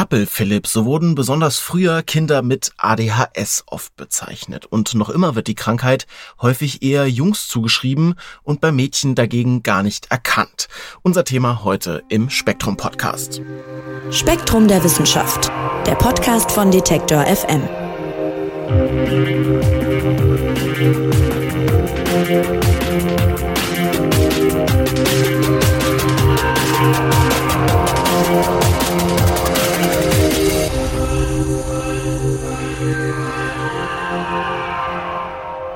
Zappel-Philipp, so wurden besonders früher Kinder mit ADHS oft bezeichnet. Und noch immer wird die Krankheit häufig eher Jungs zugeschrieben und bei Mädchen dagegen gar nicht erkannt. Unser Thema heute im Spektrum Podcast. Spektrum der Wissenschaft, der Podcast von Detektor FM.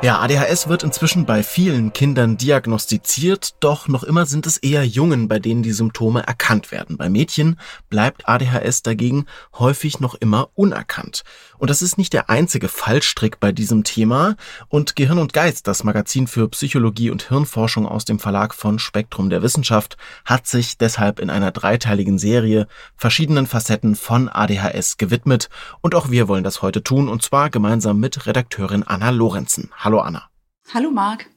Ja, ADHS wird inzwischen bei vielen Kindern diagnostiziert, doch noch immer sind es eher Jungen, bei denen die Symptome erkannt werden. Bei Mädchen bleibt ADHS dagegen häufig noch immer unerkannt. Und das ist nicht der einzige Fallstrick bei diesem Thema. Und Gehirn und Geist, das Magazin für Psychologie und Hirnforschung aus dem Verlag von Spektrum der Wissenschaft, hat sich deshalb in einer dreiteiligen Serie verschiedenen Facetten von ADHS gewidmet. Und auch wir wollen das heute tun, und zwar gemeinsam mit Redakteurin Anna Lorenzen. Hallo Hallo Anna. Hallo Marc.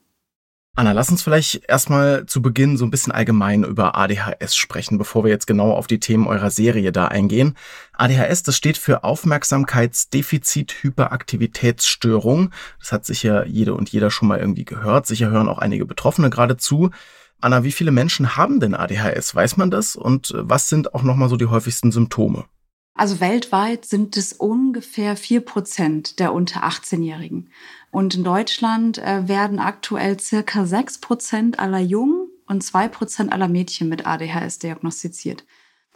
Anna, lass uns vielleicht erstmal zu Beginn so ein bisschen allgemein über ADHS sprechen, bevor wir jetzt genau auf die Themen eurer Serie da eingehen. ADHS, das steht für Aufmerksamkeitsdefizit-Hyperaktivitätsstörung. Das hat sicher jede und jeder schon mal irgendwie gehört. Sicher hören auch einige Betroffene gerade zu. Anna, wie viele Menschen haben denn ADHS? Weiß man das? Und was sind auch nochmal so die häufigsten Symptome? Also weltweit sind es ungefähr vier Prozent der unter 18-Jährigen. Und in Deutschland äh, werden aktuell circa sechs Prozent aller Jungen und zwei Prozent aller Mädchen mit ADHS diagnostiziert.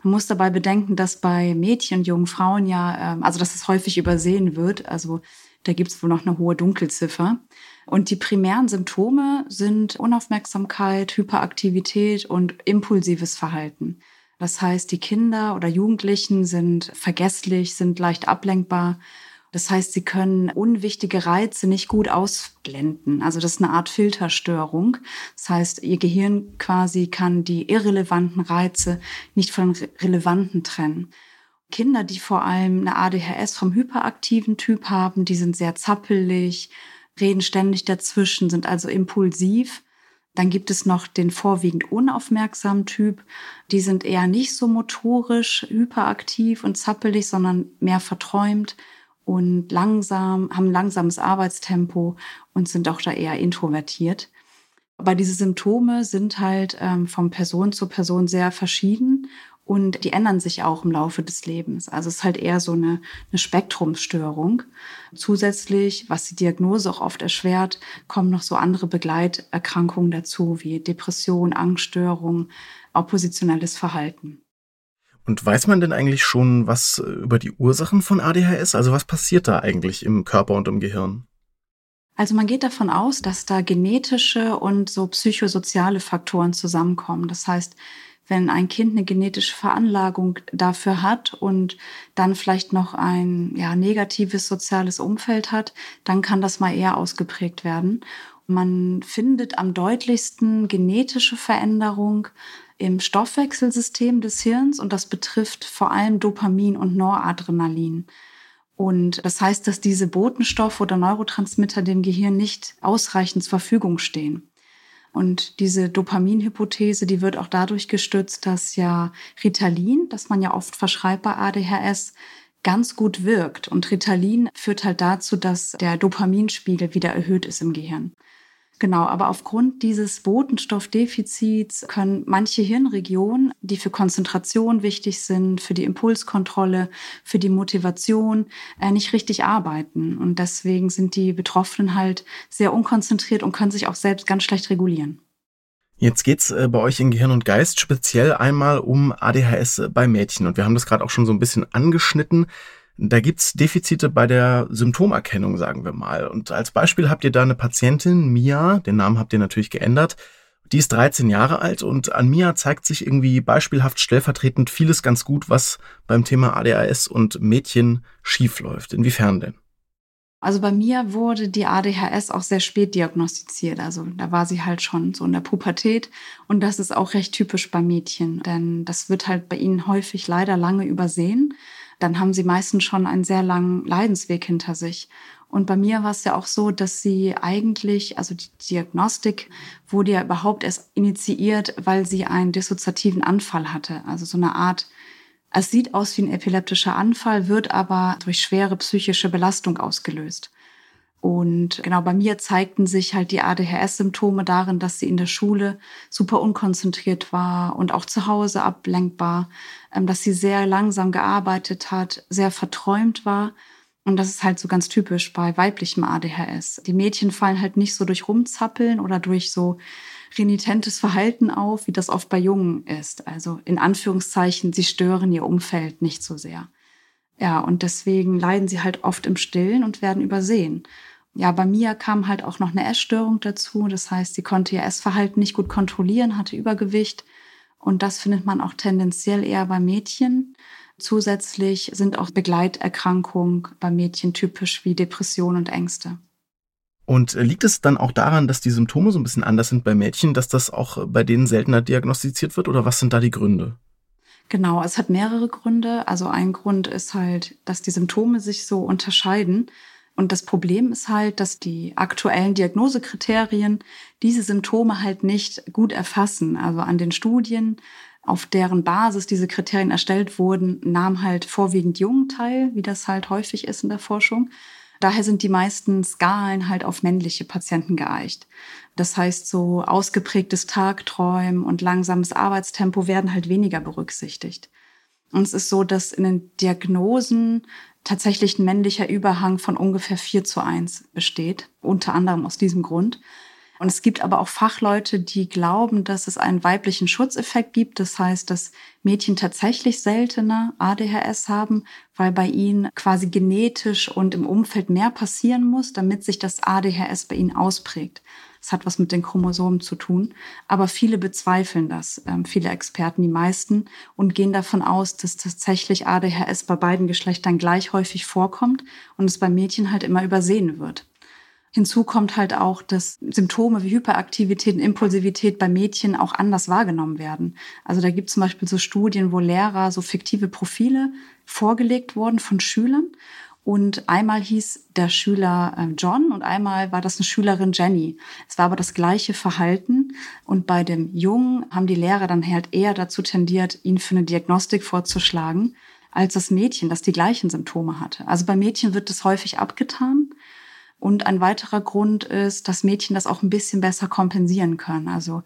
Man muss dabei bedenken, dass bei Mädchen und jungen Frauen ja, ähm, also dass es häufig übersehen wird. Also da gibt es wohl noch eine hohe Dunkelziffer. Und die primären Symptome sind Unaufmerksamkeit, Hyperaktivität und impulsives Verhalten. Das heißt, die Kinder oder Jugendlichen sind vergesslich, sind leicht ablenkbar das heißt, sie können unwichtige Reize nicht gut ausblenden. Also das ist eine Art Filterstörung. Das heißt, ihr Gehirn quasi kann die irrelevanten Reize nicht von relevanten trennen. Kinder, die vor allem eine ADHS vom hyperaktiven Typ haben, die sind sehr zappelig, reden ständig dazwischen, sind also impulsiv. Dann gibt es noch den vorwiegend unaufmerksamen Typ. Die sind eher nicht so motorisch hyperaktiv und zappelig, sondern mehr verträumt und langsam, haben langsames Arbeitstempo und sind auch da eher introvertiert. Aber diese Symptome sind halt ähm, von Person zu Person sehr verschieden und die ändern sich auch im Laufe des Lebens. Also es ist halt eher so eine, eine Spektrumsstörung. Zusätzlich, was die Diagnose auch oft erschwert, kommen noch so andere Begleiterkrankungen dazu, wie Depression, Angststörung, oppositionelles Verhalten. Und weiß man denn eigentlich schon was äh, über die Ursachen von ADHS? Also was passiert da eigentlich im Körper und im Gehirn? Also man geht davon aus, dass da genetische und so psychosoziale Faktoren zusammenkommen. Das heißt, wenn ein Kind eine genetische Veranlagung dafür hat und dann vielleicht noch ein ja, negatives soziales Umfeld hat, dann kann das mal eher ausgeprägt werden. Man findet am deutlichsten genetische Veränderung im Stoffwechselsystem des Hirns und das betrifft vor allem Dopamin und Noradrenalin. Und das heißt, dass diese Botenstoffe oder Neurotransmitter dem Gehirn nicht ausreichend zur Verfügung stehen. Und diese Dopaminhypothese, die wird auch dadurch gestützt, dass ja Ritalin, das man ja oft verschreibt bei ADHS, ganz gut wirkt. Und Ritalin führt halt dazu, dass der Dopaminspiegel wieder erhöht ist im Gehirn. Genau, aber aufgrund dieses Botenstoffdefizits können manche Hirnregionen, die für Konzentration wichtig sind, für die Impulskontrolle, für die Motivation, äh, nicht richtig arbeiten. Und deswegen sind die Betroffenen halt sehr unkonzentriert und können sich auch selbst ganz schlecht regulieren. Jetzt geht's äh, bei euch in Gehirn und Geist speziell einmal um ADHS bei Mädchen. Und wir haben das gerade auch schon so ein bisschen angeschnitten. Da gibt's Defizite bei der Symptomerkennung, sagen wir mal. Und als Beispiel habt ihr da eine Patientin, Mia, den Namen habt ihr natürlich geändert. Die ist 13 Jahre alt und an Mia zeigt sich irgendwie beispielhaft stellvertretend vieles ganz gut, was beim Thema ADHS und Mädchen schiefläuft. Inwiefern denn? Also bei mir wurde die ADHS auch sehr spät diagnostiziert. Also da war sie halt schon so in der Pubertät. Und das ist auch recht typisch bei Mädchen, denn das wird halt bei ihnen häufig leider lange übersehen dann haben sie meistens schon einen sehr langen Leidensweg hinter sich. Und bei mir war es ja auch so, dass sie eigentlich, also die Diagnostik wurde ja überhaupt erst initiiert, weil sie einen dissoziativen Anfall hatte. Also so eine Art Es sieht aus wie ein epileptischer Anfall, wird aber durch schwere psychische Belastung ausgelöst. Und genau bei mir zeigten sich halt die ADHS-Symptome darin, dass sie in der Schule super unkonzentriert war und auch zu Hause ablenkbar, ähm, dass sie sehr langsam gearbeitet hat, sehr verträumt war. Und das ist halt so ganz typisch bei weiblichem ADHS. Die Mädchen fallen halt nicht so durch Rumzappeln oder durch so renitentes Verhalten auf, wie das oft bei Jungen ist. Also in Anführungszeichen, sie stören ihr Umfeld nicht so sehr. Ja, und deswegen leiden sie halt oft im Stillen und werden übersehen ja, bei Mia kam halt auch noch eine Essstörung dazu. Das heißt, sie konnte ihr Essverhalten nicht gut kontrollieren, hatte Übergewicht. Und das findet man auch tendenziell eher bei Mädchen. Zusätzlich sind auch Begleiterkrankungen bei Mädchen typisch wie Depression und Ängste. Und liegt es dann auch daran, dass die Symptome so ein bisschen anders sind bei Mädchen, dass das auch bei denen seltener diagnostiziert wird? Oder was sind da die Gründe? Genau, es hat mehrere Gründe. Also ein Grund ist halt, dass die Symptome sich so unterscheiden. Und das Problem ist halt, dass die aktuellen Diagnosekriterien diese Symptome halt nicht gut erfassen. Also an den Studien, auf deren Basis diese Kriterien erstellt wurden, nahm halt vorwiegend Jungen teil, wie das halt häufig ist in der Forschung. Daher sind die meisten Skalen halt auf männliche Patienten geeicht. Das heißt, so ausgeprägtes Tagträumen und langsames Arbeitstempo werden halt weniger berücksichtigt. Und es ist so, dass in den Diagnosen tatsächlich ein männlicher Überhang von ungefähr 4 zu 1 besteht, unter anderem aus diesem Grund. Und es gibt aber auch Fachleute, die glauben, dass es einen weiblichen Schutzeffekt gibt. Das heißt, dass Mädchen tatsächlich seltener ADHS haben, weil bei ihnen quasi genetisch und im Umfeld mehr passieren muss, damit sich das ADHS bei ihnen ausprägt. Es hat was mit den Chromosomen zu tun. Aber viele bezweifeln das, ähm, viele Experten, die meisten, und gehen davon aus, dass tatsächlich ADHS bei beiden Geschlechtern gleich häufig vorkommt und es bei Mädchen halt immer übersehen wird. Hinzu kommt halt auch, dass Symptome wie Hyperaktivität und Impulsivität bei Mädchen auch anders wahrgenommen werden. Also da gibt es zum Beispiel so Studien, wo Lehrer so fiktive Profile vorgelegt wurden von Schülern und einmal hieß der Schüler ähm, John und einmal war das eine Schülerin Jenny. Es war aber das gleiche Verhalten. Und bei dem Jungen haben die Lehrer dann halt eher dazu tendiert, ihn für eine Diagnostik vorzuschlagen, als das Mädchen, das die gleichen Symptome hatte. Also bei Mädchen wird das häufig abgetan. Und ein weiterer Grund ist, dass Mädchen das auch ein bisschen besser kompensieren können. Also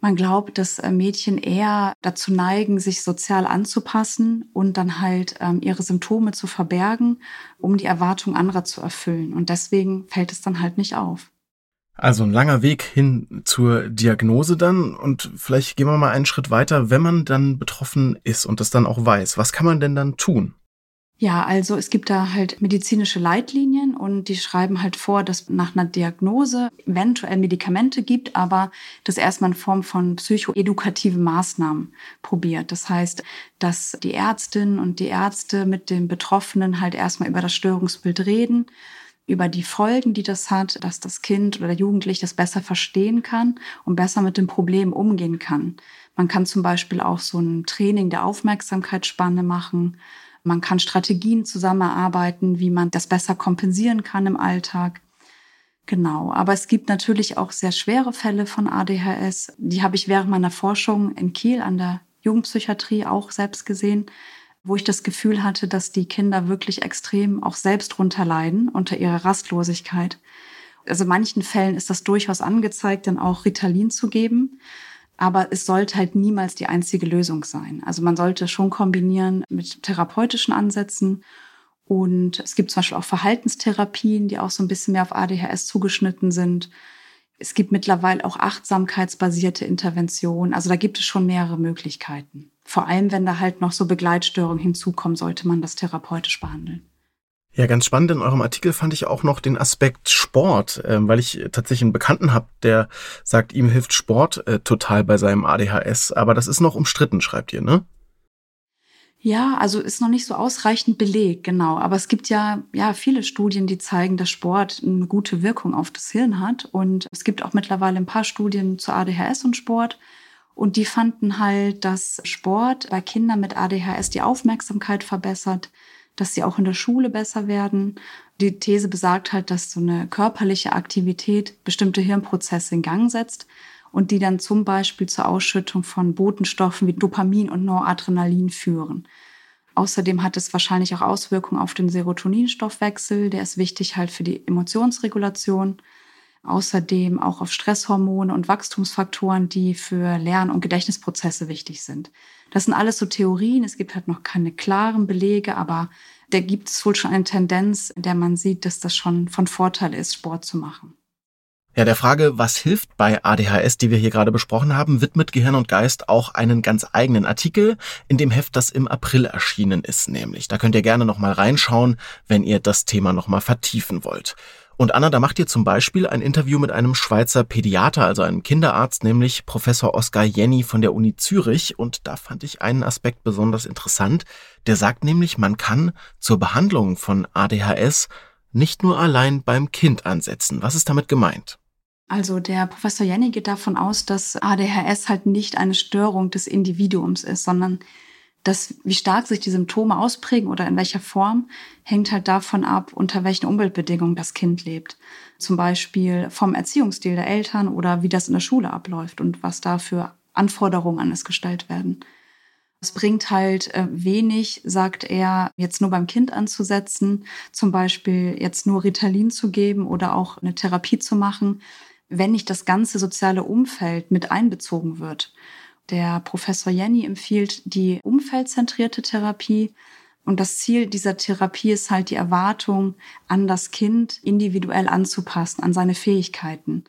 man glaubt, dass äh, Mädchen eher dazu neigen, sich sozial anzupassen und dann halt ähm, ihre Symptome zu verbergen, um die Erwartung anderer zu erfüllen. Und deswegen fällt es dann halt nicht auf. Also ein langer Weg hin zur Diagnose dann und vielleicht gehen wir mal einen Schritt weiter, wenn man dann betroffen ist und das dann auch weiß. Was kann man denn dann tun? Ja, also es gibt da halt medizinische Leitlinien und die schreiben halt vor, dass nach einer Diagnose eventuell Medikamente gibt, aber das erstmal in Form von psychoedukativen Maßnahmen probiert. Das heißt, dass die Ärztin und die Ärzte mit den Betroffenen halt erstmal über das Störungsbild reden, über die Folgen, die das hat, dass das Kind oder der Jugendliche das besser verstehen kann und besser mit dem Problem umgehen kann. Man kann zum Beispiel auch so ein Training der Aufmerksamkeitsspanne machen man kann Strategien zusammenarbeiten, wie man das besser kompensieren kann im Alltag. Genau, aber es gibt natürlich auch sehr schwere Fälle von ADHS. Die habe ich während meiner Forschung in Kiel an der Jugendpsychiatrie auch selbst gesehen, wo ich das Gefühl hatte, dass die Kinder wirklich extrem auch selbst runterleiden unter ihrer Rastlosigkeit. Also in manchen Fällen ist das durchaus angezeigt, dann auch Ritalin zu geben. Aber es sollte halt niemals die einzige Lösung sein. Also man sollte schon kombinieren mit therapeutischen Ansätzen. Und es gibt zum Beispiel auch Verhaltenstherapien, die auch so ein bisschen mehr auf ADHS zugeschnitten sind. Es gibt mittlerweile auch achtsamkeitsbasierte Interventionen. Also da gibt es schon mehrere Möglichkeiten. Vor allem, wenn da halt noch so Begleitstörungen hinzukommen, sollte man das therapeutisch behandeln. Ja, ganz spannend in eurem Artikel fand ich auch noch den Aspekt Sport, äh, weil ich tatsächlich einen Bekannten habe, der sagt, ihm hilft Sport äh, total bei seinem ADHS. Aber das ist noch umstritten, schreibt ihr, ne? Ja, also ist noch nicht so ausreichend belegt, genau. Aber es gibt ja, ja viele Studien, die zeigen, dass Sport eine gute Wirkung auf das Hirn hat. Und es gibt auch mittlerweile ein paar Studien zu ADHS und Sport. Und die fanden halt, dass Sport bei Kindern mit ADHS die Aufmerksamkeit verbessert, dass sie auch in der Schule besser werden. Die These besagt halt, dass so eine körperliche Aktivität bestimmte Hirnprozesse in Gang setzt. und die dann zum Beispiel zur Ausschüttung von Botenstoffen wie Dopamin und Noradrenalin führen. Außerdem hat es wahrscheinlich auch Auswirkungen auf den Serotoninstoffwechsel, der ist wichtig halt für die Emotionsregulation. Außerdem auch auf Stresshormone und Wachstumsfaktoren, die für Lern- und Gedächtnisprozesse wichtig sind. Das sind alles so Theorien. Es gibt halt noch keine klaren Belege, aber da gibt es wohl schon eine Tendenz, in der man sieht, dass das schon von Vorteil ist, Sport zu machen. Ja, der Frage, was hilft bei ADHS, die wir hier gerade besprochen haben, widmet Gehirn und Geist auch einen ganz eigenen Artikel in dem Heft, das im April erschienen ist, nämlich. Da könnt ihr gerne nochmal reinschauen, wenn ihr das Thema nochmal vertiefen wollt. Und Anna, da macht ihr zum Beispiel ein Interview mit einem Schweizer Pädiater, also einem Kinderarzt, nämlich Professor Oskar Jenny von der Uni Zürich. Und da fand ich einen Aspekt besonders interessant. Der sagt nämlich, man kann zur Behandlung von ADHS nicht nur allein beim Kind ansetzen. Was ist damit gemeint? Also der Professor Jenny geht davon aus, dass ADHS halt nicht eine Störung des Individuums ist, sondern das, wie stark sich die Symptome ausprägen oder in welcher Form, hängt halt davon ab, unter welchen Umweltbedingungen das Kind lebt. Zum Beispiel vom Erziehungsstil der Eltern oder wie das in der Schule abläuft und was da für Anforderungen an es gestellt werden. Es bringt halt äh, wenig, sagt er, jetzt nur beim Kind anzusetzen, zum Beispiel jetzt nur Ritalin zu geben oder auch eine Therapie zu machen, wenn nicht das ganze soziale Umfeld mit einbezogen wird. Der Professor Jenny empfiehlt die umfeldzentrierte Therapie. Und das Ziel dieser Therapie ist halt die Erwartung an das Kind individuell anzupassen, an seine Fähigkeiten.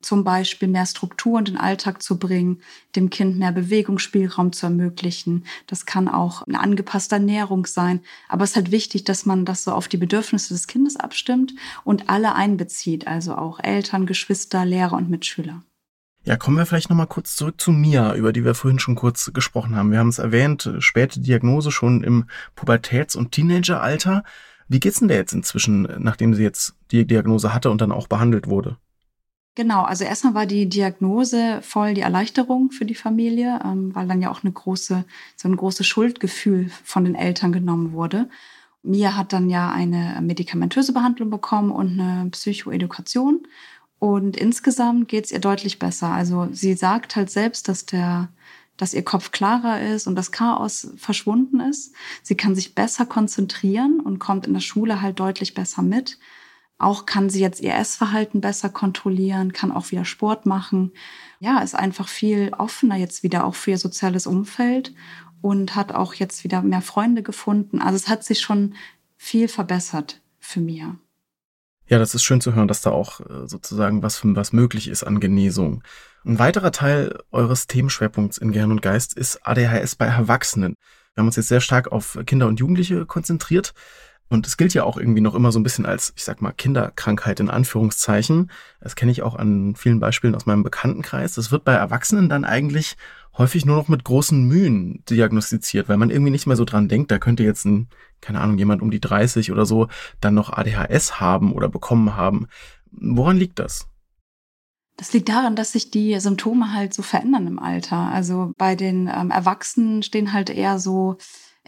Zum Beispiel mehr Struktur in den Alltag zu bringen, dem Kind mehr Bewegungsspielraum zu ermöglichen. Das kann auch eine angepasste Ernährung sein. Aber es ist halt wichtig, dass man das so auf die Bedürfnisse des Kindes abstimmt und alle einbezieht, also auch Eltern, Geschwister, Lehrer und Mitschüler. Ja, kommen wir vielleicht nochmal kurz zurück zu Mia, über die wir vorhin schon kurz gesprochen haben. Wir haben es erwähnt, späte Diagnose schon im Pubertäts- und Teenageralter. Wie geht's denn der jetzt inzwischen, nachdem sie jetzt die Diagnose hatte und dann auch behandelt wurde? Genau, also erstmal war die Diagnose voll die Erleichterung für die Familie, ähm, weil dann ja auch eine große, so ein großes Schuldgefühl von den Eltern genommen wurde. Mia hat dann ja eine medikamentöse Behandlung bekommen und eine Psychoedukation. Und insgesamt geht's ihr deutlich besser. Also sie sagt halt selbst, dass der dass ihr Kopf klarer ist und das Chaos verschwunden ist. Sie kann sich besser konzentrieren und kommt in der Schule halt deutlich besser mit. Auch kann sie jetzt ihr Essverhalten besser kontrollieren, kann auch wieder Sport machen. Ja, ist einfach viel offener jetzt wieder auch für ihr soziales Umfeld und hat auch jetzt wieder mehr Freunde gefunden. Also es hat sich schon viel verbessert für Mia. Ja, das ist schön zu hören, dass da auch äh, sozusagen was, was möglich ist an Genesung. Ein weiterer Teil eures Themenschwerpunkts in Gehirn und Geist ist ADHS bei Erwachsenen. Wir haben uns jetzt sehr stark auf Kinder und Jugendliche konzentriert. Und es gilt ja auch irgendwie noch immer so ein bisschen als, ich sag mal, Kinderkrankheit in Anführungszeichen. Das kenne ich auch an vielen Beispielen aus meinem Bekanntenkreis. Das wird bei Erwachsenen dann eigentlich häufig nur noch mit großen Mühen diagnostiziert, weil man irgendwie nicht mehr so dran denkt, da könnte jetzt ein, keine Ahnung, jemand um die 30 oder so dann noch ADHS haben oder bekommen haben. Woran liegt das? Das liegt daran, dass sich die Symptome halt so verändern im Alter. Also bei den ähm, Erwachsenen stehen halt eher so,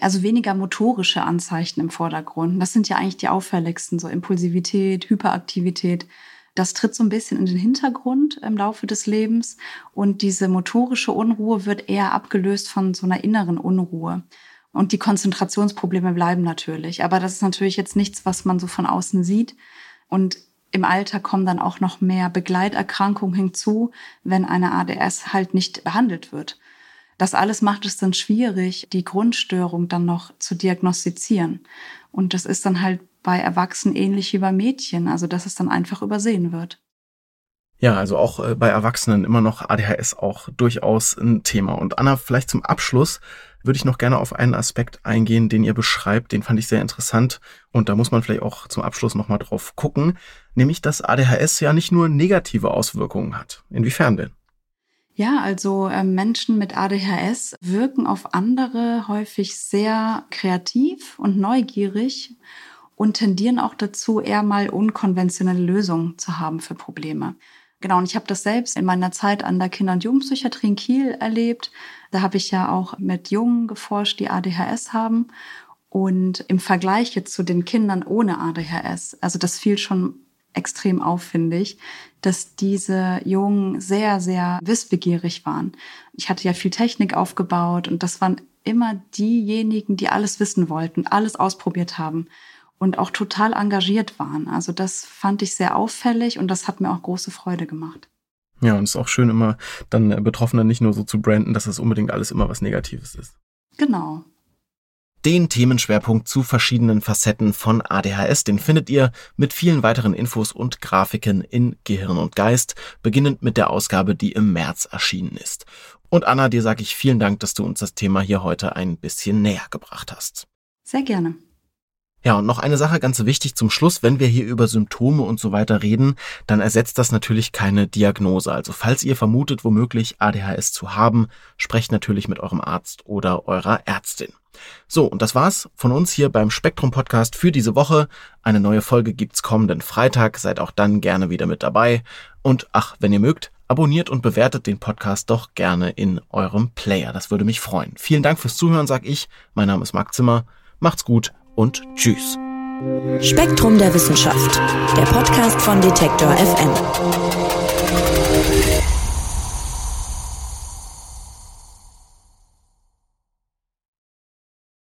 also weniger motorische Anzeichen im Vordergrund. Das sind ja eigentlich die auffälligsten, so Impulsivität, Hyperaktivität das tritt so ein bisschen in den Hintergrund im Laufe des Lebens und diese motorische Unruhe wird eher abgelöst von so einer inneren Unruhe. Und die Konzentrationsprobleme bleiben natürlich. Aber das ist natürlich jetzt nichts, was man so von außen sieht. Und im Alter kommen dann auch noch mehr Begleiterkrankungen hinzu, wenn eine ADS halt nicht behandelt wird. Das alles macht es dann schwierig, die Grundstörung dann noch zu diagnostizieren. Und das ist dann halt bei Erwachsenen ähnlich wie bei Mädchen, also dass es dann einfach übersehen wird. Ja, also auch äh, bei Erwachsenen immer noch ADHS auch durchaus ein Thema. Und Anna, vielleicht zum Abschluss würde ich noch gerne auf einen Aspekt eingehen, den ihr beschreibt. Den fand ich sehr interessant und da muss man vielleicht auch zum Abschluss nochmal drauf gucken, nämlich dass ADHS ja nicht nur negative Auswirkungen hat. Inwiefern denn? Ja, also äh, Menschen mit ADHS wirken auf andere häufig sehr kreativ und neugierig und tendieren auch dazu, eher mal unkonventionelle Lösungen zu haben für Probleme. Genau, und ich habe das selbst in meiner Zeit an der Kinder- und Jugendpsychiatrie in Kiel erlebt. Da habe ich ja auch mit Jungen geforscht, die ADHS haben. Und im Vergleich jetzt zu den Kindern ohne ADHS, also das fiel schon extrem auf, finde ich, dass diese Jungen sehr, sehr wissbegierig waren. Ich hatte ja viel Technik aufgebaut und das waren immer diejenigen, die alles wissen wollten, alles ausprobiert haben und auch total engagiert waren. Also das fand ich sehr auffällig und das hat mir auch große Freude gemacht. Ja, und es ist auch schön, immer dann äh, Betroffene nicht nur so zu branden, dass es unbedingt alles immer was Negatives ist. Genau. Den Themenschwerpunkt zu verschiedenen Facetten von ADHS, den findet ihr mit vielen weiteren Infos und Grafiken in Gehirn und Geist, beginnend mit der Ausgabe, die im März erschienen ist. Und Anna, dir sage ich vielen Dank, dass du uns das Thema hier heute ein bisschen näher gebracht hast. Sehr gerne. Ja, und noch eine Sache ganz wichtig zum Schluss. Wenn wir hier über Symptome und so weiter reden, dann ersetzt das natürlich keine Diagnose. Also falls ihr vermutet, womöglich ADHS zu haben, sprecht natürlich mit eurem Arzt oder eurer Ärztin. So, und das war's von uns hier beim Spektrum Podcast für diese Woche. Eine neue Folge gibt's kommenden Freitag. Seid auch dann gerne wieder mit dabei. Und ach, wenn ihr mögt, abonniert und bewertet den Podcast doch gerne in eurem Player. Das würde mich freuen. Vielen Dank fürs Zuhören, sag ich. Mein Name ist Marc Zimmer. Macht's gut und tschüss. Spektrum der Wissenschaft, der Podcast von Detektor FM.